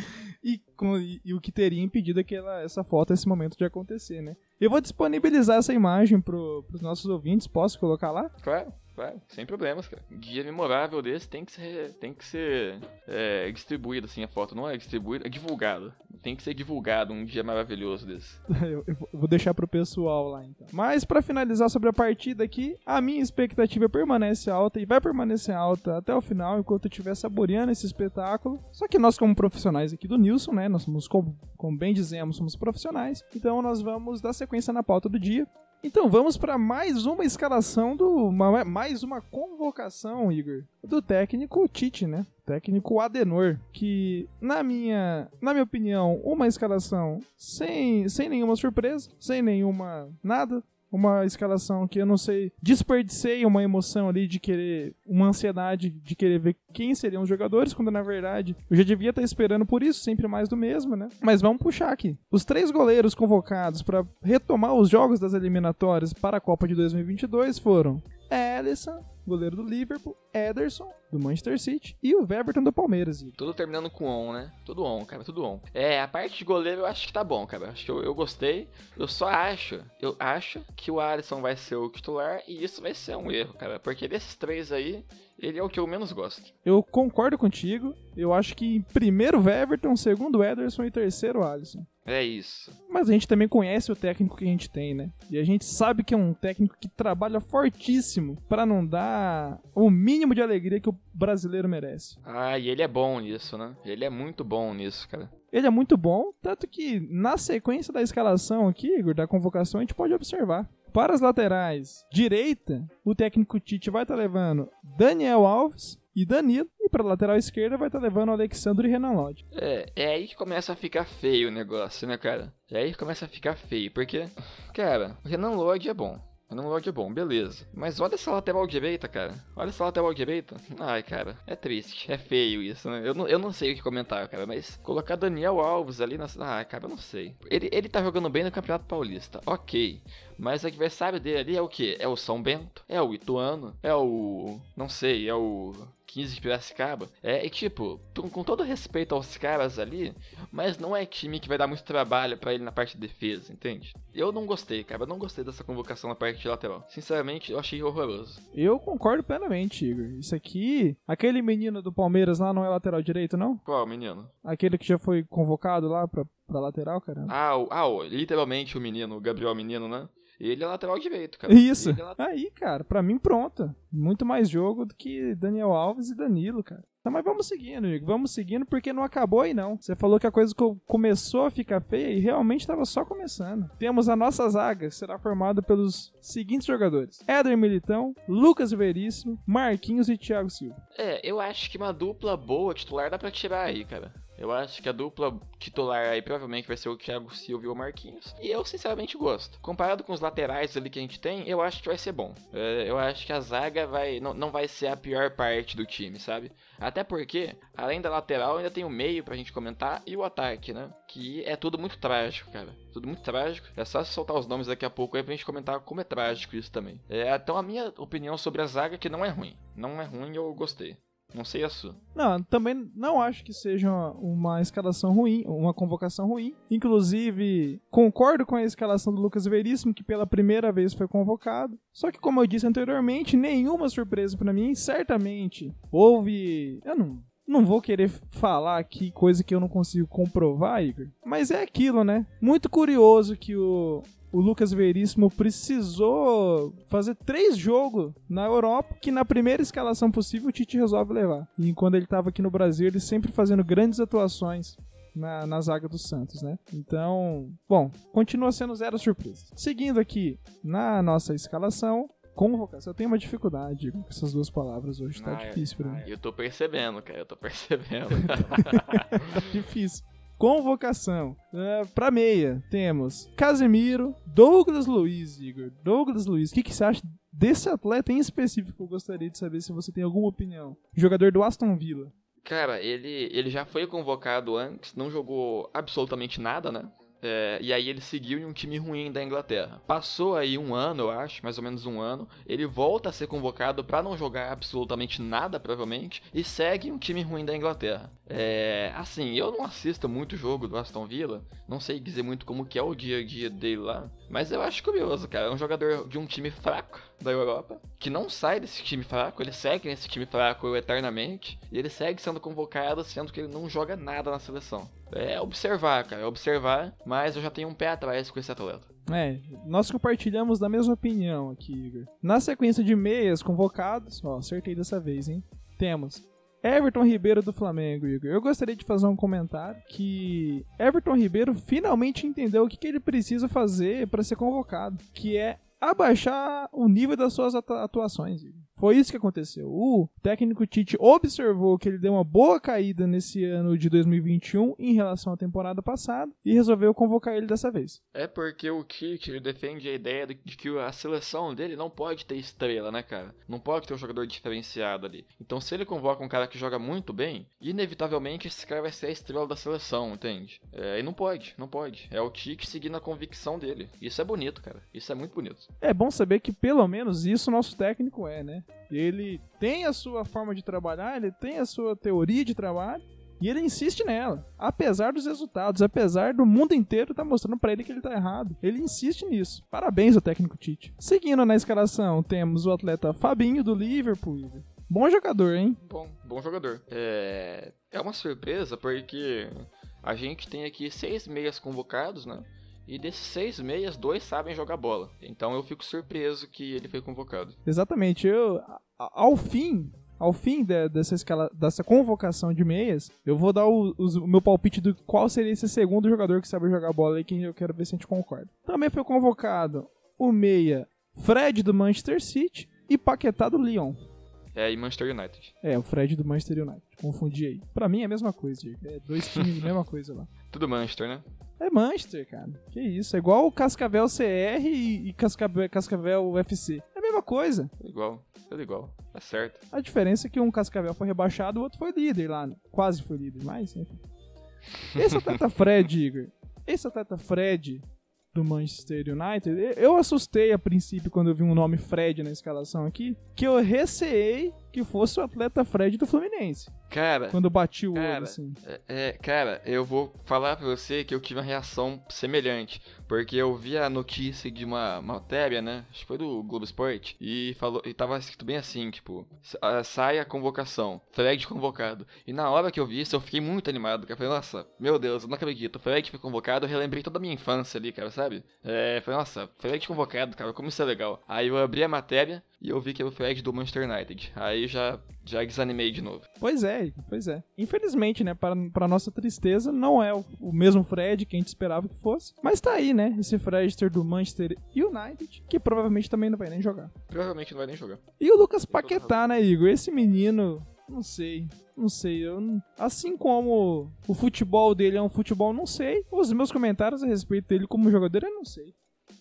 e, com- e- e o que teria impedido aquela, essa foto, esse momento de acontecer, né? Eu vou disponibilizar essa imagem pro, pros nossos ouvintes, posso colocar lá? Claro, claro, sem problemas, cara. Dia memorável desse tem que ser, tem que ser é, distribuído, assim, a foto. Não é distribuído, é divulgado. Tem que ser divulgado um dia maravilhoso desse. Eu, eu vou- deixar pro pessoal lá então. Mas pra finalizar sobre a partida aqui, a minha expectativa permanece alta e vai permanecer alta até o final, enquanto eu estiver saboreando esse espetáculo. Só que nós, como profissionais aqui do Nilson, né? Nós somos, como, como bem dizemos, somos profissionais. Então nós vamos dar sequência na pauta do dia. Então vamos para mais uma escalação do. uma- mais uma convocação, Igor. Do técnico Tite, né? Técnico Adenor. Que, na minha, na minha opinião, uma escalação sem, sem nenhuma surpresa, sem nenhuma. nada. Uma escalação que eu não sei. Desperdicei uma emoção ali de querer. Uma ansiedade de querer ver quem seriam os jogadores, quando na verdade eu já devia estar esperando por isso, sempre mais do mesmo, né? Mas vamos puxar aqui. Os três goleiros convocados para retomar os jogos das eliminatórias para a Copa de 2022 foram Alisson, goleiro do Liverpool, Ederson, do Manchester City, e o Everton do Palmeiras. Tudo terminando com on, né? Tudo on, cara, tudo on. É, a parte de goleiro eu acho que tá bom, cara. Acho que eu, eu gostei. Eu só acho, eu acho que o Alisson vai ser o titular e isso vai ser um erro, cara. Porque desses três aí, ele é o que eu menos gosto. Eu concordo contigo. Eu acho que em primeiro o Everton, segundo o Ederson e terceiro o Alisson. É isso. Mas a gente também conhece o técnico que a gente tem, né? E a gente sabe que é um técnico que trabalha fortíssimo pra não dar o mínimo de alegria que o brasileiro merece. Ah, e ele é bom nisso, né? Ele é muito bom nisso, cara. Ele é muito bom, tanto que na sequência da escalação aqui, Igor, da convocação, a gente pode observar. Para as laterais, direita, o técnico Tite vai estar levando Daniel Alves e Danilo. E para a lateral esquerda vai estar levando o Alexandre e Renan Lodge. É, é aí que começa a ficar feio o negócio, né, cara? É aí que começa a ficar feio, porque, cara, o Renan Lodge é bom. Lodge é bom, beleza. Mas olha essa lateral direita, cara. Olha essa lateral direita. Ai, cara, é triste. É feio isso, né? Eu não, eu não sei o que comentar, cara. Mas colocar Daniel Alves ali na. Ah, cara, eu não sei. Ele, ele tá jogando bem no Campeonato Paulista, ok. Mas o adversário dele ali é o quê? É o São Bento? É o Ituano? É o. Não sei, é o. 15 de Piracicaba. É, e tipo, com todo respeito aos caras ali, mas não é time que vai dar muito trabalho pra ele na parte de defesa, entende? Eu não gostei, cara. Eu não gostei dessa convocação na parte de lateral. Sinceramente, eu achei horroroso. Eu concordo plenamente, Igor. Isso aqui, aquele menino do Palmeiras lá não é lateral direito, não? Qual, menino? Aquele que já foi convocado lá pra, pra lateral, cara. Ah, o, ah o- literalmente o menino, o Gabriel Menino, né? Ele é lateral direito, cara. Isso. É lateral- Aí, cara, pra mim pronta. Muito mais jogo do que Daniel Alves e Danilo, cara. Tá, mas vamos seguindo, Igor. Vamos seguindo porque não acabou aí não. Você falou que a coisa co- começou a ficar feia e realmente estava só começando. Temos a nossa zaga, que será formada pelos seguintes jogadores: Éder Militão, Lucas Veríssimo, Marquinhos e Thiago Silva. É, eu acho que uma dupla boa titular dá pra tirar aí, cara. Eu acho que a dupla titular aí provavelmente vai ser o Thiago Silva e o Marquinhos. E eu sinceramente gosto. Comparado com os laterais ali que a gente tem, eu acho que vai ser bom. É, eu acho que a zaga vai não, não vai ser a pior parte do time, sabe? Até porque, além da lateral, ainda tem o meio pra gente comentar e o ataque, né? Que é tudo muito trágico, cara. Tudo muito trágico. É só soltar os nomes daqui a pouco aí pra gente comentar como é trágico isso também. É, então a minha opinião sobre a zaga é que não é ruim. Não é ruim, eu gostei. Não sei sua. Não, também não acho que seja uma, uma escalação ruim, uma convocação ruim. Inclusive, concordo com a escalação do Lucas Veríssimo, que pela primeira vez foi convocado. Só que, como eu disse anteriormente, nenhuma surpresa pra mim. Certamente houve. Eu não. Não vou querer falar aqui coisa que eu não consigo comprovar, Igor. Mas é aquilo, né? Muito curioso que o, o Lucas Veríssimo precisou fazer três jogos na Europa que na primeira escalação possível o Tite resolve levar. E quando ele estava aqui no Brasil, ele sempre fazendo grandes atuações na, na zaga do Santos, né? Então, bom, continua sendo zero surpresa. Seguindo aqui na nossa escalação, convocação. Eu tenho uma dificuldade com essas duas palavras hoje, tá Ah, é- difícil pra mim. Eu tô percebendo, cara, eu tô percebendo. Tá difícil. Convocação. É, pra meia, temos Casemiro, Douglas Luiz, Igor. Douglas Luiz. O que, que você acha desse atleta em específico? Eu gostaria de saber se você tem alguma opinião. Jogador do Aston Villa. Cara, ele, ele já foi convocado antes, não jogou absolutamente nada, né? É, e aí ele seguiu em um time ruim da Inglaterra. Passou aí um ano, eu acho, mais ou menos um ano. Ele volta a ser convocado para não jogar absolutamente nada, provavelmente, e segue um time ruim da Inglaterra. É, assim, eu não assisto muito jogo do Aston Villa, não sei dizer muito como que é o dia a dia dele lá, mas eu acho curioso, cara. É um jogador de um time fraco da Europa, que não sai desse time fraco, ele segue nesse time fraco eternamente, e ele segue sendo convocado, sendo que ele não joga nada na seleção. É observar, cara, é observar, mas eu já tenho um pé atrás com esse atleta. É, nós compartilhamos da mesma opinião aqui, Igor. Na sequência de meias convocados, ó, acertei dessa vez, hein? Temos Everton Ribeiro do Flamengo, Igor. Eu gostaria de fazer um comentário que Everton Ribeiro finalmente entendeu o que, que ele precisa fazer para ser convocado, que é abaixar o nível das suas atuações. Foi isso que aconteceu. O técnico Tite observou que ele deu uma boa caída nesse ano de 2021 em relação à temporada passada e resolveu convocar ele dessa vez. É porque o Tite defende a ideia de que a seleção dele não pode ter estrela, né, cara? Não pode ter um jogador diferenciado ali. Então, se ele convoca um cara que joga muito bem, inevitavelmente esse cara vai ser a estrela da seleção, entende? É, e não pode, não pode. É o Tite seguindo a convicção dele. Isso é bonito, cara. Isso é muito bonito. É bom saber que pelo menos isso nosso técnico é, né? Ele tem a sua forma de trabalhar, ele tem a sua teoria de trabalho e ele insiste nela. Apesar dos resultados, apesar do mundo inteiro estar tá mostrando para ele que ele tá errado. Ele insiste nisso. Parabéns ao técnico Tite. Seguindo na escalação, temos o atleta Fabinho do Liverpool. Bom jogador, hein? Bom, bom jogador. É, é uma surpresa porque a gente tem aqui seis meias convocados, né? E desses seis meias, dois sabem jogar bola. Então eu fico surpreso que ele foi convocado. Exatamente. Eu, ao fim, ao fim de, dessa, escala, dessa convocação de meias, eu vou dar o, o, meu palpite do qual seria esse segundo jogador que sabe jogar bola e que eu quero ver se a gente concorda. Também foi convocado o meia Fred do Manchester City e Paquetá do Lyon. É, e Manchester United. É, o Fred do Manchester United. Confundi aí. Pra mim é a mesma coisa, Diego. É dois times, mesma coisa lá. Tudo Manchester, né? É Manchester, cara. Que isso. É igual o Cascavel CR e, Cascavel, Cascavel UFC. É a mesma coisa. Igual. Tudo igual. É certo. A diferença é que um Cascavel foi rebaixado, o outro foi líder lá. Né? Quase foi líder, mas enfim. Esse atleta Fred, Igor. Esse atleta Fred do Manchester United, eu assustei a princípio quando eu vi um nome Fred na escalação aqui, que eu receei que fosse o atleta Fred do Fluminense. Cara. Quando bati o cara, olho, assim. É, é, cara, eu vou falar pra você que eu tive uma reação semelhante. Porque eu vi a notícia de uma matéria, né? Acho que foi do Globo Esporte. E falou. E tava escrito bem assim, tipo, sai a convocação. Fred convocado. E na hora que eu vi isso, eu fiquei muito animado. Cara. Eu falei, nossa, meu Deus, eu não acredito. Fred foi convocado, eu relembrei toda a minha infância ali, cara, sabe? É, falei, nossa, Fred convocado, cara, como isso é legal. Aí eu abri a matéria, e eu vi que era o Fred do Manchester United. Aí já, já desanimei de novo. Pois é, pois é. Infelizmente, né, para, para nossa tristeza, não é o, o, mesmo Fred que a gente esperava que fosse. Mas tá aí, né, esse Fredster do Manchester United, que provavelmente também não vai nem jogar. Provavelmente não vai nem jogar. E o Lucas Paquetá, né, Igor? Esse menino, não sei. Não sei, eu não... assim como o futebol dele é um futebol, não sei. Os meus comentários a respeito dele como jogador, eu não sei.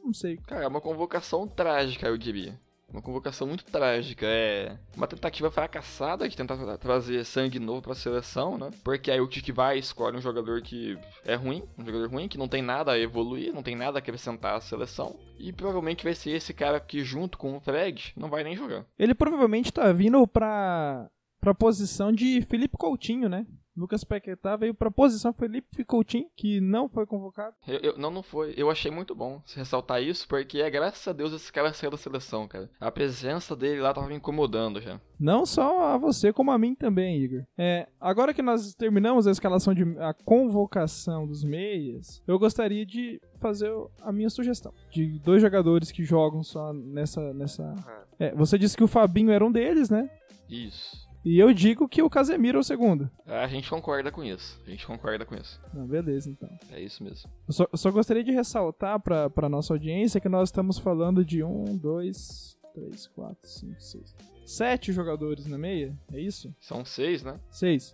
Não sei. Cara, é uma convocação trágica, eu diria. Uma convocação muito trágica. É uma tentativa fracassada de tentar trazer sangue novo para a seleção, né? Porque aí o Tite vai escolhe um jogador que é ruim, um jogador ruim, que não tem nada a evoluir, não tem nada a acrescentar à seleção. E provavelmente vai ser esse cara que, junto com o Fred, não vai nem jogar. Ele provavelmente tá vindo pra, pra posição de Felipe Coutinho, né? Lucas Paquetá veio para a posição Felipe Coutinho, que não foi convocado. Eu, eu, não, não foi. Eu achei muito bom ressaltar isso, porque é graças a Deus esse cara saiu da seleção, cara. A presença dele lá tava me incomodando já. Não só a você, como a mim também, Igor. É, agora que nós terminamos a escalação de a convocação dos meias, eu gostaria de fazer a minha sugestão de dois jogadores que jogam só nessa nessa. É, você disse que o Fabinho era um deles, né? Isso. E eu digo que o Casemiro é o segundo. A gente concorda com isso. A gente concorda com isso. Não, beleza, então. É isso mesmo. Eu só, eu só gostaria de ressaltar para pra nossa audiência que nós estamos falando de um, dois, três, quatro, cinco, seis. Sete jogadores na meia, é isso? São seis, né? Seis.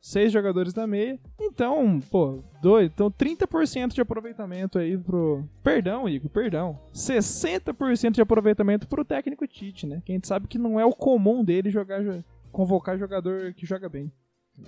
Seis jogadores na meia. Então, pô, dois. Então, 30% de aproveitamento aí pro. Perdão, Igor, perdão. 60% de aproveitamento pro técnico Tite, né? Que a gente sabe que não é o comum dele jogar convocar jogador que joga bem.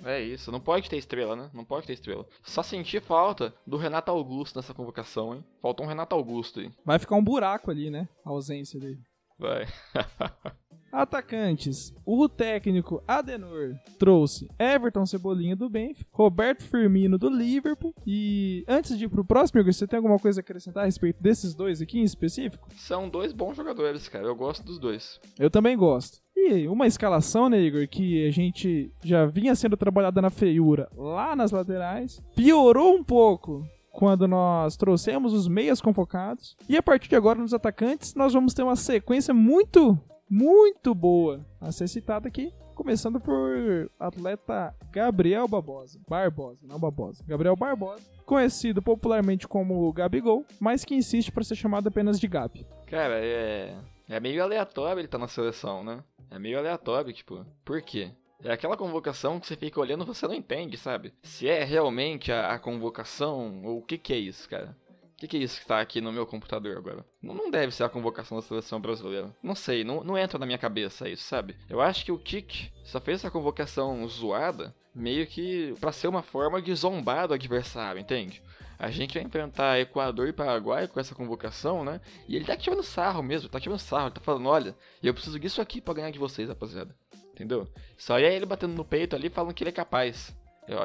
É isso, não pode ter estrela, né? Não pode ter estrela. Só senti falta do Renato Augusto nessa convocação, hein? Faltou um Renato Augusto aí. Vai ficar um buraco ali, né? A ausência dele. Vai. Atacantes. O técnico Adenor trouxe Everton Cebolinha do Benfica, Roberto Firmino do Liverpool. E antes de ir pro próximo, você tem alguma coisa a acrescentar a respeito desses dois aqui em específico? São dois bons jogadores, cara. Eu gosto dos dois. Eu também gosto. E uma escalação, né, Igor, que a gente já vinha sendo trabalhada na feiura lá nas laterais, piorou um pouco quando nós trouxemos os meias convocados. E a partir de agora, nos atacantes, nós vamos ter uma sequência muito, muito boa a ser citada aqui. Começando por atleta Gabriel Barbosa. Barbosa, não Barbosa. Gabriel Barbosa. Conhecido popularmente como Gabigol, mas que insiste para ser chamado apenas de Gabi. Cara, é. É meio aleatório ele tá na seleção, né? É meio aleatório, tipo, por quê? É aquela convocação que você fica olhando e você não entende, sabe? Se é realmente a, a convocação ou o que que é isso, cara. O que, que é isso que tá aqui no meu computador agora? Não, não deve ser a convocação da seleção brasileira. Não sei, não, não entra na minha cabeça isso, sabe? Eu acho que o Kik só fez essa convocação zoada meio que para ser uma forma de zombar do adversário, entende? A gente vai enfrentar Equador e Paraguai com essa convocação, né? E ele tá tirando sarro mesmo, tá tirando sarro, ele tá falando, olha, eu preciso disso aqui para ganhar de vocês, rapaziada. Entendeu? Só é ele batendo no peito ali falando que ele é capaz.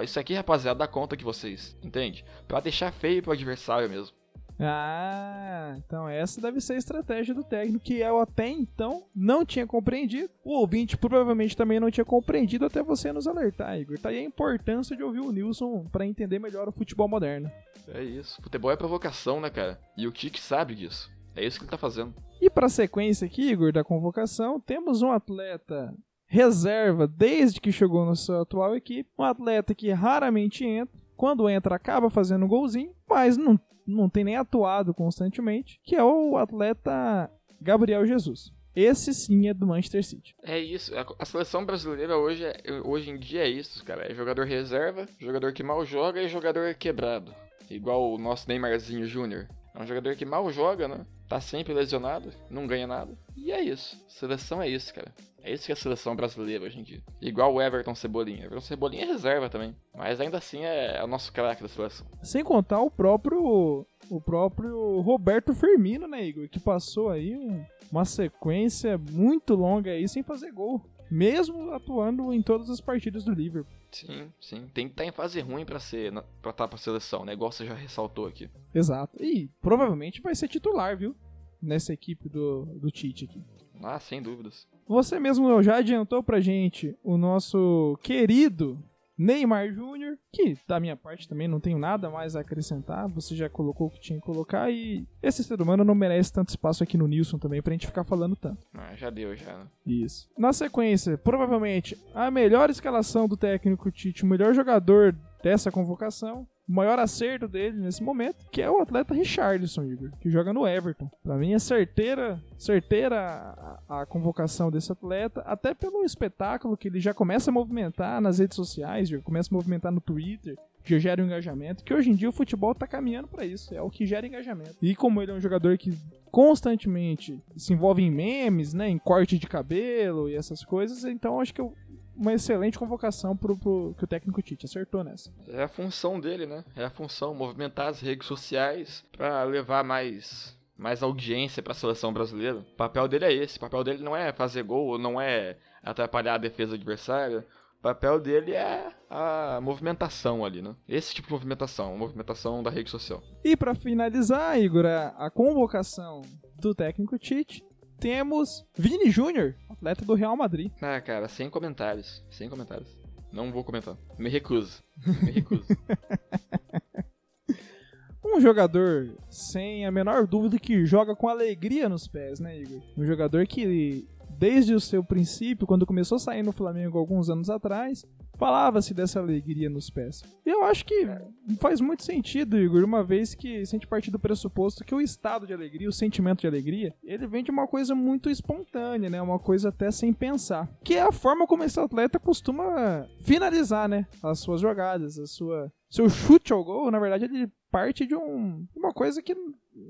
Isso aqui, rapaziada, dá conta de vocês, entende? Pra deixar feio pro adversário mesmo. Ah, então essa deve ser a estratégia do técnico que eu até então não tinha compreendido. O ouvinte provavelmente também não tinha compreendido até você nos alertar, Igor. Tá aí a importância de ouvir o Nilson para entender melhor o futebol moderno. É isso. Futebol é provocação, né, cara? E o Kik sabe disso. É isso que ele tá fazendo. E pra sequência aqui, Igor, da convocação, temos um atleta reserva desde que chegou na sua atual equipe, um atleta que raramente entra, quando entra acaba fazendo golzinho, mas não não tem nem atuado constantemente, que é o atleta Gabriel Jesus. Esse sim é do Manchester City. É isso. A seleção brasileira hoje, é, hoje em dia é isso, cara. É jogador reserva, jogador que mal joga e jogador quebrado. Igual o nosso Neymarzinho Júnior. É um jogador que mal joga, né? Tá sempre lesionado, não ganha nada. E é isso. Seleção é isso, cara. É isso que é a seleção brasileira hoje em dia. Igual o Everton Cebolinha. Everton Cebolinha é reserva também. Mas ainda assim é, é o nosso craque da seleção. Sem contar o próprio. O próprio Roberto Firmino, né, Igor? Que passou aí um, uma sequência muito longa aí sem fazer gol. Mesmo atuando em todas as partidas do Liverpool. Sim, sim. Tem que estar tá em fase ruim para ser para estar tá pra seleção, né? Igual você já ressaltou aqui. Exato. E provavelmente vai ser titular, viu? Nessa equipe do, do Tite aqui. Ah, sem dúvidas. Você mesmo já adiantou pra gente o nosso querido Neymar Júnior, que da minha parte também não tenho nada mais a acrescentar, você já colocou o que tinha que colocar e esse ser humano não merece tanto espaço aqui no Nilson também pra gente ficar falando tanto. Ah, já deu já. Né? Isso. Na sequência, provavelmente a melhor escalação do técnico Tite, o melhor jogador dessa convocação, o maior acerto dele nesse momento, que é o atleta Richardson, Igor, que joga no Everton. Para mim é certeira, certeira a, a, convocação desse atleta, até pelo espetáculo que ele já começa a movimentar nas redes sociais, já começa a movimentar no Twitter, já gera um engajamento, que hoje em dia o futebol tá caminhando para isso, é o que gera engajamento. E como ele é um jogador que constantemente se envolve em memes, né, em corte de cabelo e essas coisas, então acho que eu, uma excelente convocação pro, pro, que o técnico Tite acertou nessa. É a função dele, né? É a função, movimentar as redes sociais para levar mais mais audiência para a seleção brasileira. O papel dele é esse. O papel dele não é fazer gol, não é atrapalhar a defesa adversária. O papel dele é a movimentação ali, né? Esse tipo de movimentação, movimentação da rede social. E para finalizar, Igor, a convocação do técnico Tite temos Vini Júnior, atleta do Real Madrid. Ah, cara, sem comentários. Sem comentários. Não vou comentar. Me recuso. Me recuso. um jogador sem a menor dúvida que joga com alegria nos pés, né, Igor? Um jogador que desde o seu princípio, quando começou a sair no Flamengo alguns anos atrás, falava-se dessa alegria nos pés. Eu acho que faz muito sentido, Igor, uma vez que se a gente partir do pressuposto que o estado de alegria, o sentimento de alegria, ele vem de uma coisa muito espontânea, né? Uma coisa até sem pensar. Que é a forma como esse atleta costuma finalizar, né? As suas jogadas, a sua seu chute ao gol, na verdade, ele parte de um, uma coisa que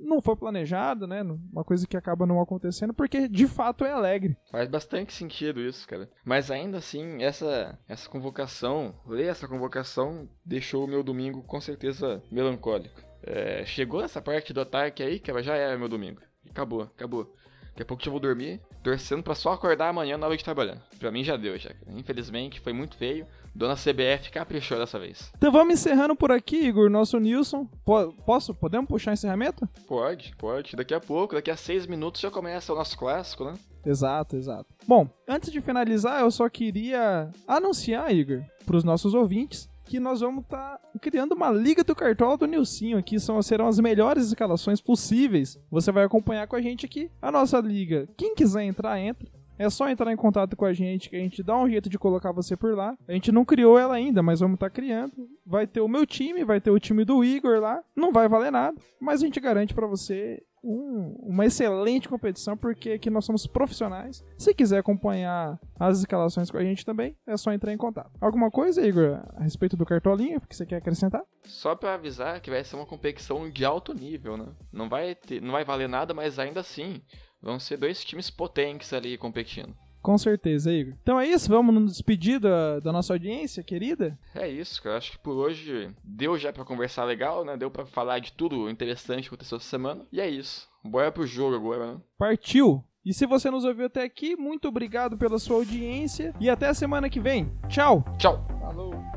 não foi planejado, né? Uma coisa que acaba não acontecendo, porque de fato é alegre. Faz bastante sentido isso, cara. Mas ainda assim, essa, essa convocação, ler essa convocação, deixou o meu domingo com certeza melancólico. É, chegou essa parte do ataque aí, que já era meu domingo. Acabou, acabou. Daqui a pouco eu vou dormir, torcendo para só acordar amanhã na hora de trabalhar. Pra mim já deu, já. Infelizmente, foi muito feio. Dona CBF caprichou dessa vez. Então vamos encerrando por aqui, Igor. Nosso Nilson. Po posso? Podemos puxar o encerramento? Pode, pode. Daqui a pouco, daqui a seis minutos já começa o nosso clássico, né? Exato, exato. Bom, antes de finalizar, eu só queria anunciar, Igor, para os nossos ouvintes, que nós vamos estar tá criando uma Liga do Cartola do Nilcinho aqui. São, serão as melhores escalações possíveis. Você vai acompanhar com a gente aqui a nossa liga. Quem quiser entrar, entra. É só entrar em contato com a gente que a gente dá um jeito de colocar você por lá. A gente não criou ela ainda, mas vamos estar tá criando. Vai ter o meu time, vai ter o time do Igor lá. Não vai valer nada, mas a gente garante para você um, uma excelente competição, porque aqui nós somos profissionais. Se quiser acompanhar as escalações com a gente também, é só entrar em contato. Alguma coisa, Igor, a respeito do cartolinho que você quer acrescentar? Só para avisar que vai ser uma competição de alto nível, né? Não vai, ter, não vai valer nada, mas ainda assim vão ser dois times potentes ali competindo. Com certeza, Igor. Então é isso, vamos nos despedir da, da nossa audiência querida? É isso, eu acho que por hoje deu já para conversar legal, né? Deu para falar de tudo interessante que aconteceu essa semana. E é isso. Bora pro jogo agora, né? Partiu! E se você nos ouviu até aqui, muito obrigado pela sua audiência e até a semana que vem. Tchau! Tchau! Falou!